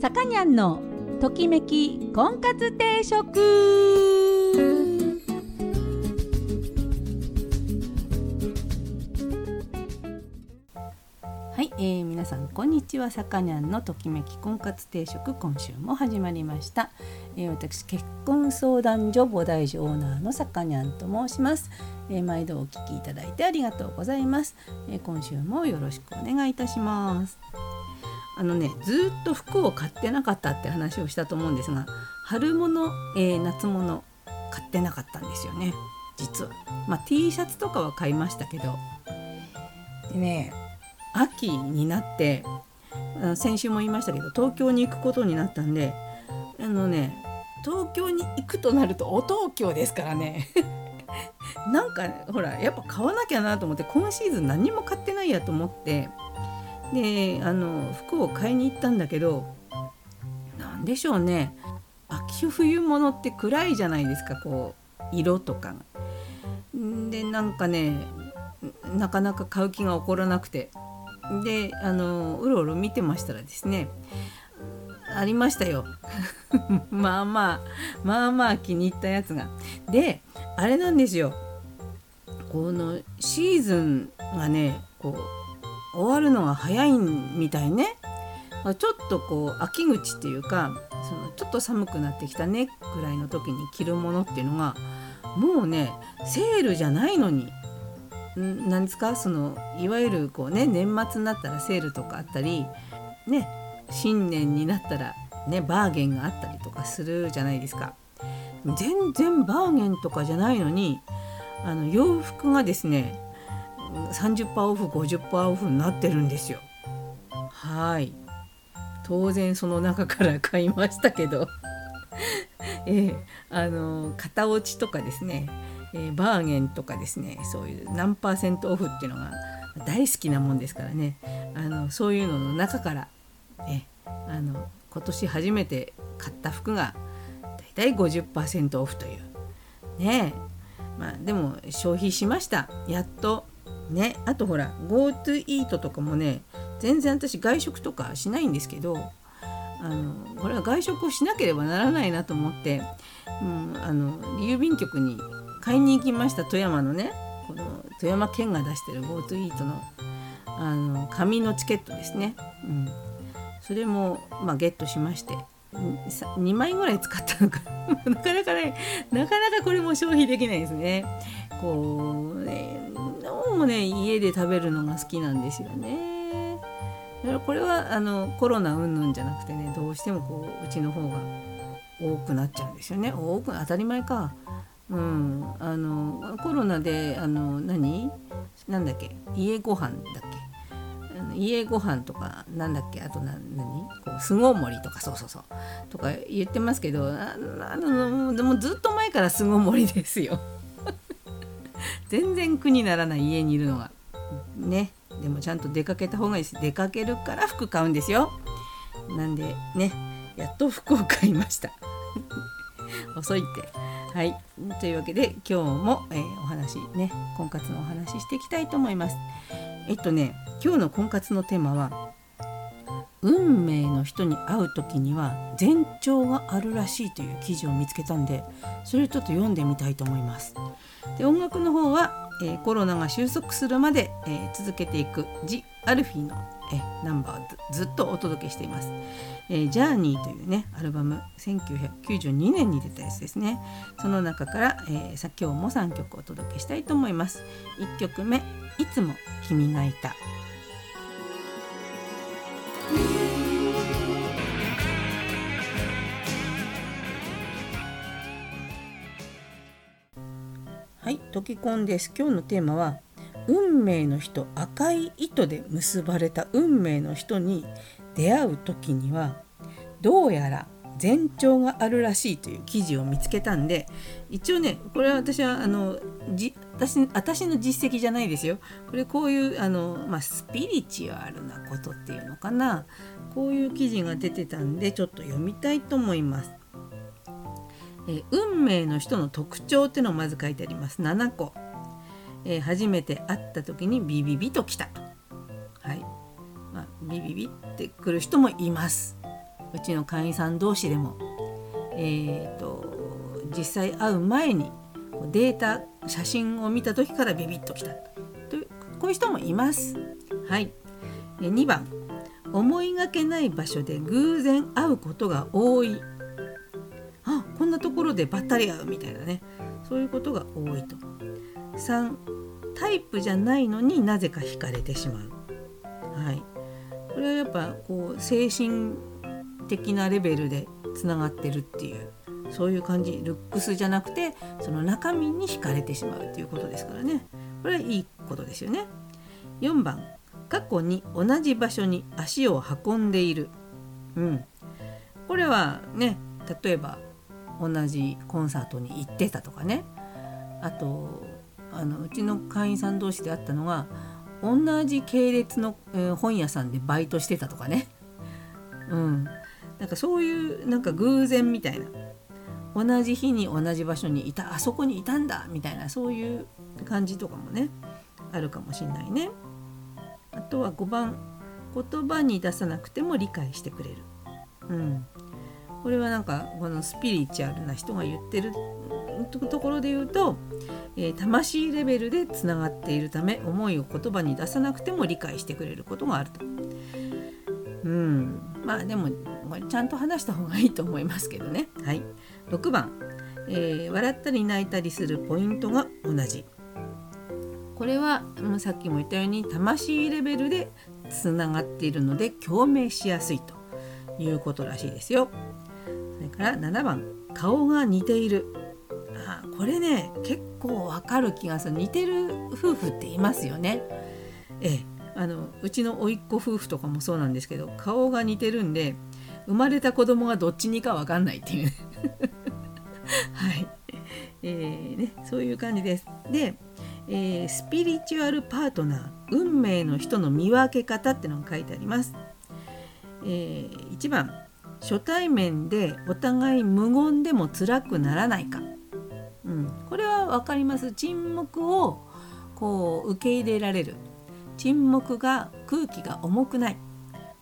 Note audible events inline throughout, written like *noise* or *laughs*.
さかにゃんのときめき婚活定食。はい、えー、皆さんこんにちは。さかにゃんのときめき婚活定食今週も始まりました、えー、私結婚相談所菩提寺オーナーのさかにゃんと申します、えー、毎度お聞きいただいてありがとうございます、えー、今週もよろしくお願いいたします。あのねずっと服を買ってなかったって話をしたと思うんですが春物、えー、夏物買ってなかったんですよね。実は。まあ、T シャツとかは買いましたけど。でね秋になって先週も言いましたけど東京に行くことになったんであのね東京に行くとなるとお東京ですからね。*laughs* なんかほらやっぱ買わなきゃなと思って今シーズン何も買ってないやと思ってであの服を買いに行ったんだけど何でしょうね秋冬物って暗いじゃないですかこう色とかが。でなんかねなかなか買う気が起こらなくてであのうろうろ見てましたらですねありましたよ *laughs* まあまあまあまあ気に入ったやつが。であれなんですよこのシーズンがねこう終わるのが早いみたいね。ちょっとこう秋口っていうかそのちょっと寒くなってきたねぐらいの時に着るものっていうのがもうねセールじゃないのに何ですか？そのいわゆるこうね年末になったらセールとかあったりね新年になったらねバーゲンがあったりとかするじゃないですか。全然バーゲンとかじゃないのにあの洋服がですね30%オフ50%オフになってるんですよ。はい。当然その中から買いましたけど。*laughs* えー、あの型落ちとかですね、えー、バーゲンとかですね。そういう何パーセントオフっていうのが大好きなもんですからね。あのそういうのの中から、ね、あの今年初めて買った服がだいたい50%オフという。ねまあでも消費しました。やっとねあとほら GoTo イートとかもね全然私外食とかしないんですけどあのこれは外食をしなければならないなと思って、うん、あの郵便局に買いに行きました富山のねこの富山県が出してる GoTo イートのあの紙のチケットですね、うん、それも、まあ、ゲットしまして2枚ぐらい使ったのか。*laughs* なかなかねなかなかこれも消費できないですね。こうねどうもね家で食べるのが好きなんですよね。だからこれはあのコロナ云々じゃなくてねどうしてもこううちの方が多くなっちゃうんですよね。多く当たり前か。うん。あのコロナであの何？なんだっけ？家ご飯だっけ？家ご飯とかなんだっけ？あとな何？こう巣ごもりとか。そうそうそう。とか言ってますけどあのでもずっと前から巣ごもりですよ。全然苦にならない家にいるのが。ね。でもちゃんと出かけた方がいいです。出かけるから服買うんですよ。なんでね。やっと服を買いました。*laughs* 遅いって。はい。というわけで今日も、えー、お話ね。婚活のお話ししていきたいと思います。えっとね今日の婚活のテーマは運命の人に会う時には前兆があるらしいという記事を見つけたんでそれをちょっと読んでみたいと思います。で音楽の方は、えー、コロナが収束するまで、えー、続けていく「ジ・アルフィーの」え、ナンバーをずっとお届けしています。えー、ジャーニーというねアルバム1992年に出たやつですねその中から、えー、今日も3曲お届けしたいと思います1曲目「いつも君がいた」はい、溶き込んです。今日のテーマは運命の人赤い糸で結ばれた運命の人に出会う時にはどうやら前兆があるらしいという記事を見つけたんで一応ねこれは私はあのじ私私の実績じゃないですよこれこういうあの、まあ、スピリチュアルなことっていうのかなこういう記事が出てたんでちょっと読みたいと思います。え運命の人の特徴っていうのをまず書いてあります。7個、えー、初めて会った時にビビビと来たと。はい、まあ、ビビビって来る人もいます。うちの会員さん同士でも、えーと、実際会う前にデータ写真を見た時からビビッときたと。いうこういう人もいます。はい、2番。思いがけない場所で偶然会うことが多い。んなところでばったり会うみたいなね。そういうことが多いと。3タイプじゃないのになぜか惹かれてしまう。はい。これはやっぱこう精神的なレベルでつながってるっていうそういう感じ。ルックスじゃなくてその中身に惹かれてしまうということですからね。これはいいことですよね。4番。過去に同じ場所に足を運んでいる、うん、これはね例えば同じコンサートに行ってたとかね。あとあのうちの会員さん同士であったのが同じ系列の、えー、本屋さんでバイトしてたとかね、うん、なんかそういうなんか偶然みたいな。同じ日に同じ場所にいたあそこにいたんだみたいなそういう感じとかもねあるかもしんないね。あとは5番言葉に出さなくても理解してくれる、うん、これはなんかこのスピリチュアルな人が言ってるところで言うと、えー、魂レベルでつながっているため思いを言葉に出さなくても理解してくれることがあると。うんまあでもちゃんと話した方がいいと思いますけどね。はい、6番、えー、笑ったり泣いたりするポイントが同じ。これはさっきも言ったように魂レベルでつながっているので共鳴しやすいということらしいですよ。それから7番顔が似ているあこれね結構わかる気がする似てる夫婦っていますよね。ええあのうちの甥っ子夫婦とかもそうなんですけど顔が似てるんで生まれた子供がどっちにか分かんないっていう *laughs* はい、えーね、そういう感じです。でえー、スピリチュアルパートナー運命の人の見分け方ってのが書いてあります。えー、1番初対面でお互い無言でも辛くならないか、うん、これは分かります。沈黙をこう受け入れられる。沈黙が空気が重くない。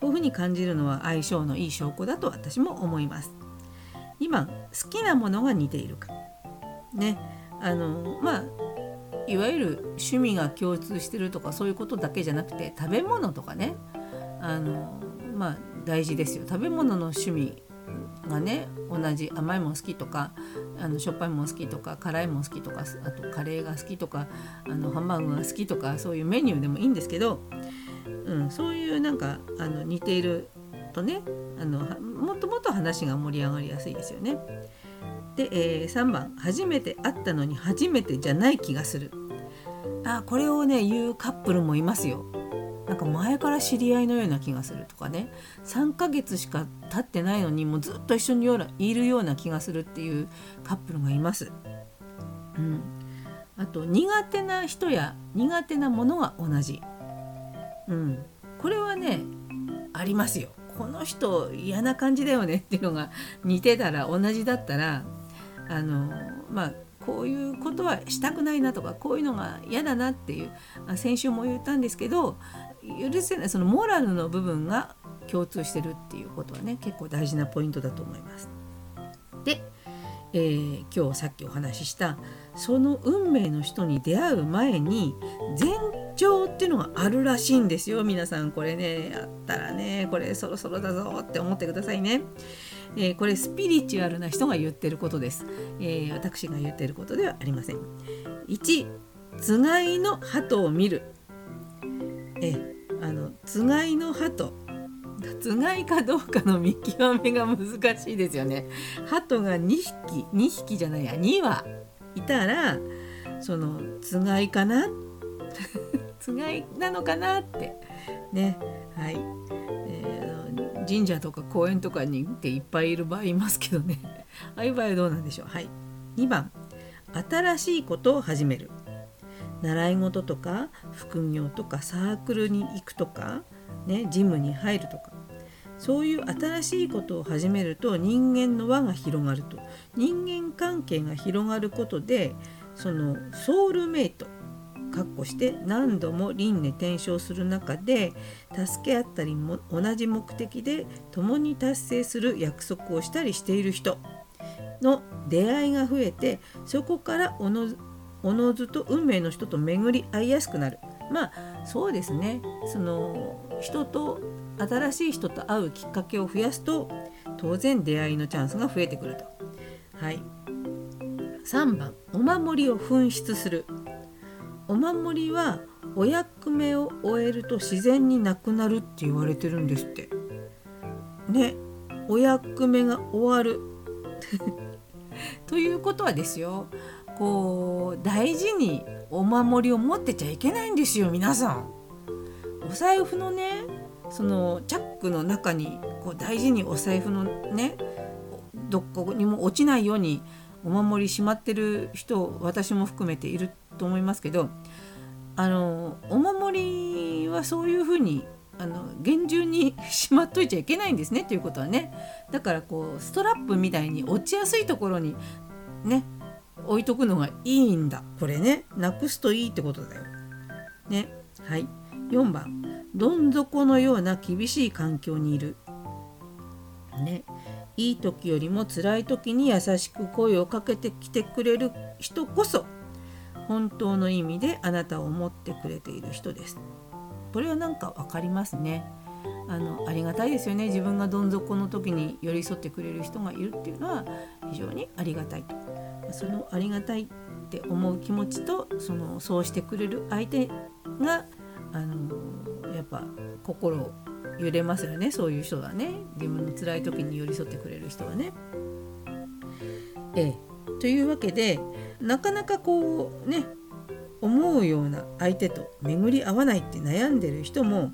こういうふうに感じるのは相性のいい証拠だと私も思います。2番好きなものが似ているか。ね。あのまあいわゆる趣味が共通してるとかそういうことだけじゃなくて食べ物とかね。あのまあ大事ですよ。食べ物の趣味がね同じ甘いもん好きとかあのしょっぱいもん好きとか辛いもん好きとかあとカレーが好きとかあのハンバーグが好きとかそういうメニューでもいいんですけど、うん、そういうなんかあの似ているとねあのもっともっと話が盛り上がりやすいですよね。で、えー、3番初めて会ったのに初めてじゃない気がする。あこれをね言うカップルもいますよ。なんか前から知り合いのような気がするとかね3ヶ月しか経ってないのにもうずっと一緒にいるような気がするっていうカップルがいます。うん、あと苦手な人や苦手なものが同じ。うん、これはねありますよ。この人嫌な感じだよね *laughs* っていうのが似てたら同じだったらあのまあこういうことはしたくないなとかこういうのが嫌だなっていう先週も言ったんですけど許せないそのモラルの部分が共通してるっていうことはね結構大事なポイントだと思います。で、えー、今日さっきお話ししたその運命の人に出会う前に前兆っていうのがあるらしいんですよ皆さんこれねやったらねこれそろそろだぞって思ってくださいね。えー、これスピリチュアルな人が言ってることです、えー、私が言ってることではありません1つがいの鳩を見るえあのつがいの鳩。つがいかどうかの見極めが難しいですよね。鳩が2匹2匹じゃないや。2羽いたらそのつがいかな？*laughs* つがいなのかなって。ね。はい。えー神社とか公園とかにっていっぱいいる場合いますけどね。ああいう場合はどうなんでしょう？はい。2番。新しいことを始める。習い事とか副業とかサークルに行くとか、ね、ジムに入るとか。そういう新しいことを始めると人間の輪が広がると。人間関係が広がることでそのソウルメイトかっこして何度も輪廻転生する中で助け合ったりも同じ目的で共に達成する約束をしたりしている人の出会いが増えてそこからおのおのずと運命の人と巡り合いやすくなる。まあそうですね。その人と新しい人と会うきっかけを増やすと当然出会いのチャンスが増えてくると。はい、3番。お守りを紛失する。お守りはお役目を終えると自然になくなるって言われてるんですって。ね。お役目が終わる。*laughs* ということはですよ。こう大事にお守りを持ってちゃいけないんですよ皆さん。お財布のねそのチャックの中にこう大事にお財布のねどこにも落ちないようにお守りしまってる人私も含めていると思いますけどあのお守りはそういうふうにあの厳重にしまっといちゃいけないんですねということはねだからこうストラップみたいに落ちやすいところにね置いとくのがいいんだこれねなくすといいってことだよ。ねはい4番どん底のような厳しい環境にいる。ねいい時よりも辛い時に優しく声をかけてきてくれる人こそ本当の意味であなたを思ってくれている人です。これはなんか分かりますね。あのありがたいですよね自分がどん底の時に寄り添ってくれる人がいるっていうのは非常にありがたいとそのありがたいって思う気持ちとそのそうしてくれる相手があのやっぱ心揺れますよね。そういう人がね。自分の辛い時に寄り添ってくれる人はね。ええ、というわけでなかなかこうね思うような相手と巡り合わないって悩んでる人も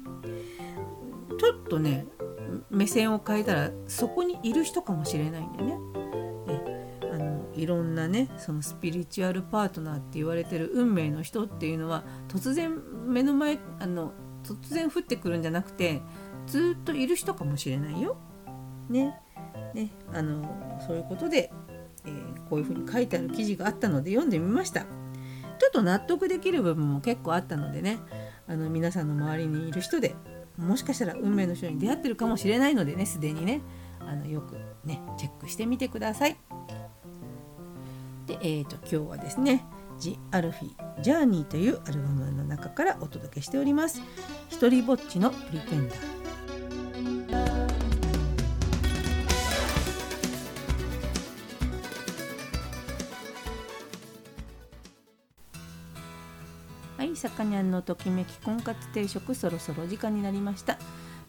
ちょっとね目線を変えたらそこにいる人かもしれないんでね。いろんなねそのスピリチュアルパートナーって言われてる運命の人っていうのは突然目の前あの突然降ってくるんじゃなくてずっといる人かもしれないよ。ね。ねあのそういうことで、えー、こういうふうに書いてある記事があったので読んでみました。ちょっと納得できる部分も結構あったのでねあの皆さんの周りにいる人でもしかしたら運命の人に出会ってるかもしれないのでねすでにねあのよくねチェックしてみてください。で、えーと、今日はですね「ジ・アルフィ・ジャーニー」というアルバムの中からお届けしております。一人ぼっちのプリテンダーさかにゃんのときめき婚活定食そろそろ時間になりました、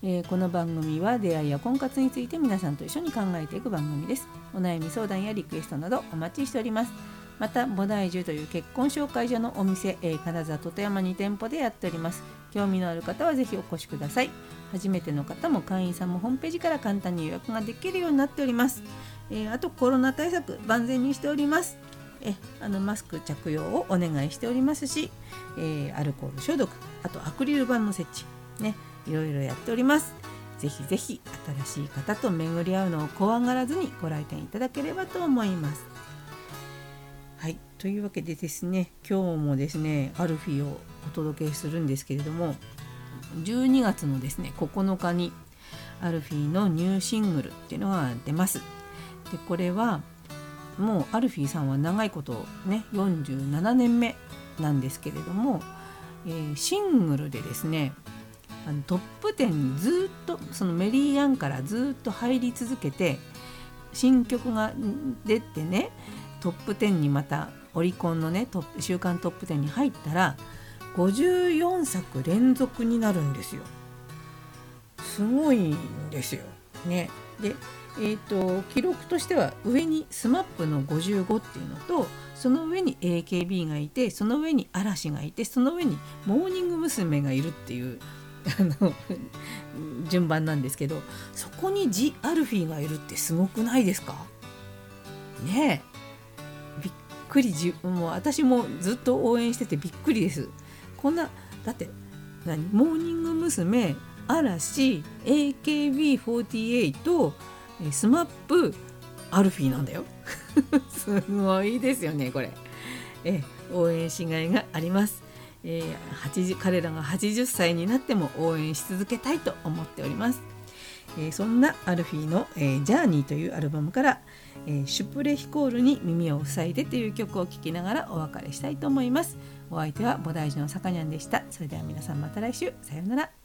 えー、この番組は出会いや婚活について皆さんと一緒に考えていく番組です。お悩み相談やリクエストなどお待ちしております。また菩提樹という結婚紹介所のお店、えー、金沢と富山に店舗でやっております。興味のある方はぜひお越しください。初めての方も会員さんもホームページから簡単に予約ができるようになっております、えー、あとコロナ対策万全にしております。えあのマスク着用をお願いしておりますし、えー、アルコール消毒あとアクリル板の設置ね。いろいろやっております。ぜひぜひ新しい方と巡り合うのを怖がらずにご来店いただければと思います。はいというわけでですね今日もですねアルフィをお届けするんですけれども12月のですね9日にアルフィのニューシングルっていうのが出ます。でこれはもうアルフィーさんは長いことね47年目なんですけれども、えー、シングルでですねあのトップ10にずっとそのメリー・アンからずっと入り続けて新曲が出てねトップ10にまたオリコンのねトップ週間トップ10に入ったら54作連続になるんですよ。すごいんですよ。ね。でえーと、記録としては上に SMAP の55っていうのとその上に AKB がいてその上に嵐がいてその上にモーニング娘。がいるっていうあの *laughs* 順番なんですけどそこにジ・アルフィーがいるってすごくないですか？ねえ。びっくりじもう私もずっと応援しててびっくりです。こんなだって何？モーニング娘。嵐 AKB48 スマップアルフィーなんだよ。*laughs* すごいですよねこれ。え応援しがいがあります、えー、80彼らが80歳になっても応援し続けたいと思っております。えー、そんなアルフィーの、えー「ジャーニーというアルバムから「えー、シュプレヒコールに耳を塞いで」という曲を聴きながらお別れしたいと思います。お相手は菩提寺のさかにゃんでした。それでは皆さんまた来週さようなら。